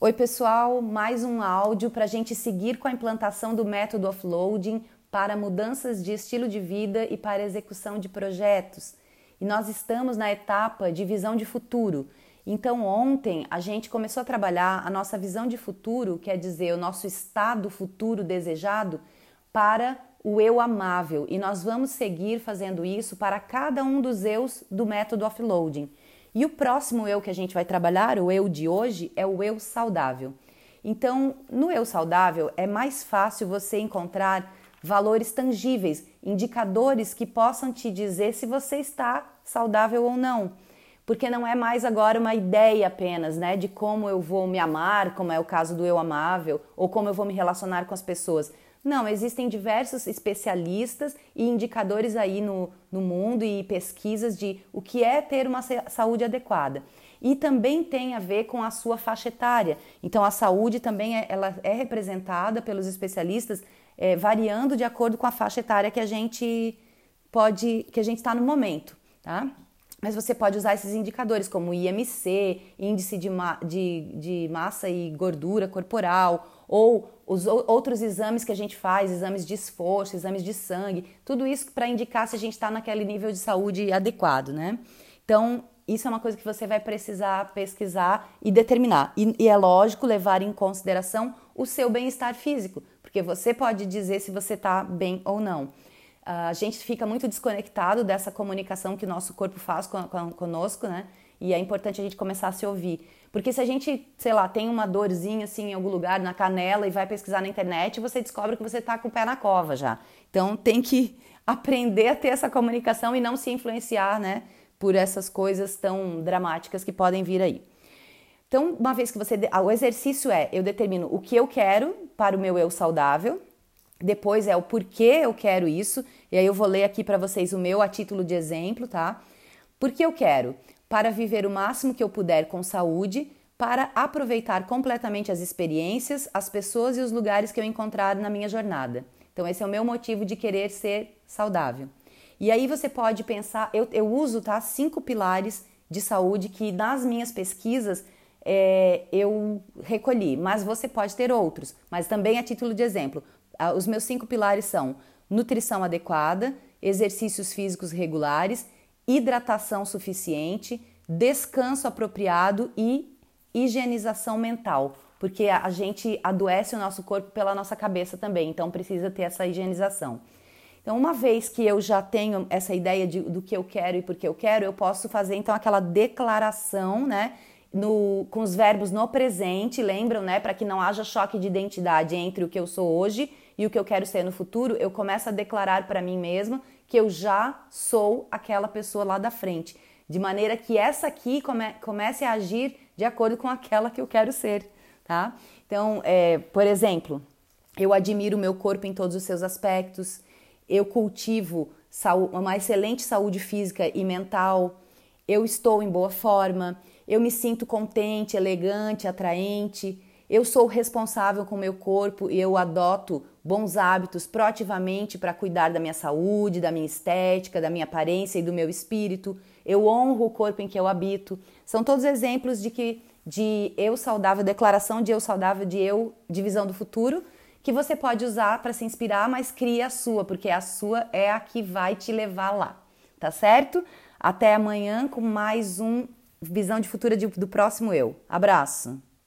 Oi, pessoal, mais um áudio para a gente seguir com a implantação do método offloading para mudanças de estilo de vida e para execução de projetos. E nós estamos na etapa de visão de futuro. Então, ontem a gente começou a trabalhar a nossa visão de futuro, quer dizer, o nosso estado futuro desejado, para o eu amável. E nós vamos seguir fazendo isso para cada um dos eus do método offloading. E o próximo eu que a gente vai trabalhar, o eu de hoje, é o eu saudável. Então, no eu saudável, é mais fácil você encontrar valores tangíveis, indicadores que possam te dizer se você está saudável ou não. Porque não é mais agora uma ideia apenas, né, de como eu vou me amar, como é o caso do eu amável, ou como eu vou me relacionar com as pessoas. Não, existem diversos especialistas e indicadores aí no, no mundo e pesquisas de o que é ter uma saúde adequada. E também tem a ver com a sua faixa etária. Então, a saúde também é, ela é representada pelos especialistas é, variando de acordo com a faixa etária que a gente pode, que a gente está no momento, tá? Mas você pode usar esses indicadores como IMC, índice de, ma de, de massa e gordura corporal, ou os outros exames que a gente faz, exames de esforço, exames de sangue, tudo isso para indicar se a gente está naquele nível de saúde adequado, né? Então, isso é uma coisa que você vai precisar pesquisar e determinar. E, e é lógico levar em consideração o seu bem-estar físico, porque você pode dizer se você está bem ou não. A gente fica muito desconectado dessa comunicação que o nosso corpo faz conosco, né? E é importante a gente começar a se ouvir. Porque se a gente, sei lá, tem uma dorzinha assim em algum lugar, na canela, e vai pesquisar na internet, você descobre que você está com o pé na cova já. Então tem que aprender a ter essa comunicação e não se influenciar, né, por essas coisas tão dramáticas que podem vir aí. Então, uma vez que você. O exercício é: eu determino o que eu quero para o meu eu saudável, depois é o porquê eu quero isso, e aí eu vou ler aqui para vocês o meu a título de exemplo, tá? Porque eu quero para viver o máximo que eu puder com saúde, para aproveitar completamente as experiências, as pessoas e os lugares que eu encontrar na minha jornada. Então, esse é o meu motivo de querer ser saudável. E aí você pode pensar, eu, eu uso tá, cinco pilares de saúde que nas minhas pesquisas é, eu recolhi, mas você pode ter outros, mas também a título de exemplo. Os meus cinco pilares são nutrição adequada, exercícios físicos regulares, hidratação suficiente, descanso apropriado e higienização mental, porque a gente adoece o nosso corpo pela nossa cabeça também, então precisa ter essa higienização. Então, uma vez que eu já tenho essa ideia de, do que eu quero e por que eu quero, eu posso fazer então aquela declaração, né? No, com os verbos no presente, lembram, né? Para que não haja choque de identidade entre o que eu sou hoje e o que eu quero ser no futuro, eu começo a declarar para mim mesma que eu já sou aquela pessoa lá da frente, de maneira que essa aqui come, comece a agir de acordo com aquela que eu quero ser, tá? Então, é, por exemplo, eu admiro o meu corpo em todos os seus aspectos, eu cultivo uma excelente saúde física e mental, eu estou em boa forma, eu me sinto contente, elegante, atraente, eu sou responsável com o meu corpo e eu adoto bons hábitos proativamente para cuidar da minha saúde, da minha estética, da minha aparência e do meu espírito. Eu honro o corpo em que eu habito. São todos exemplos de que de eu saudável, declaração de eu saudável, de eu de visão do futuro, que você pode usar para se inspirar, mas cria a sua, porque a sua é a que vai te levar lá. Tá certo? Até amanhã com mais um visão de futuro do próximo eu. Abraço.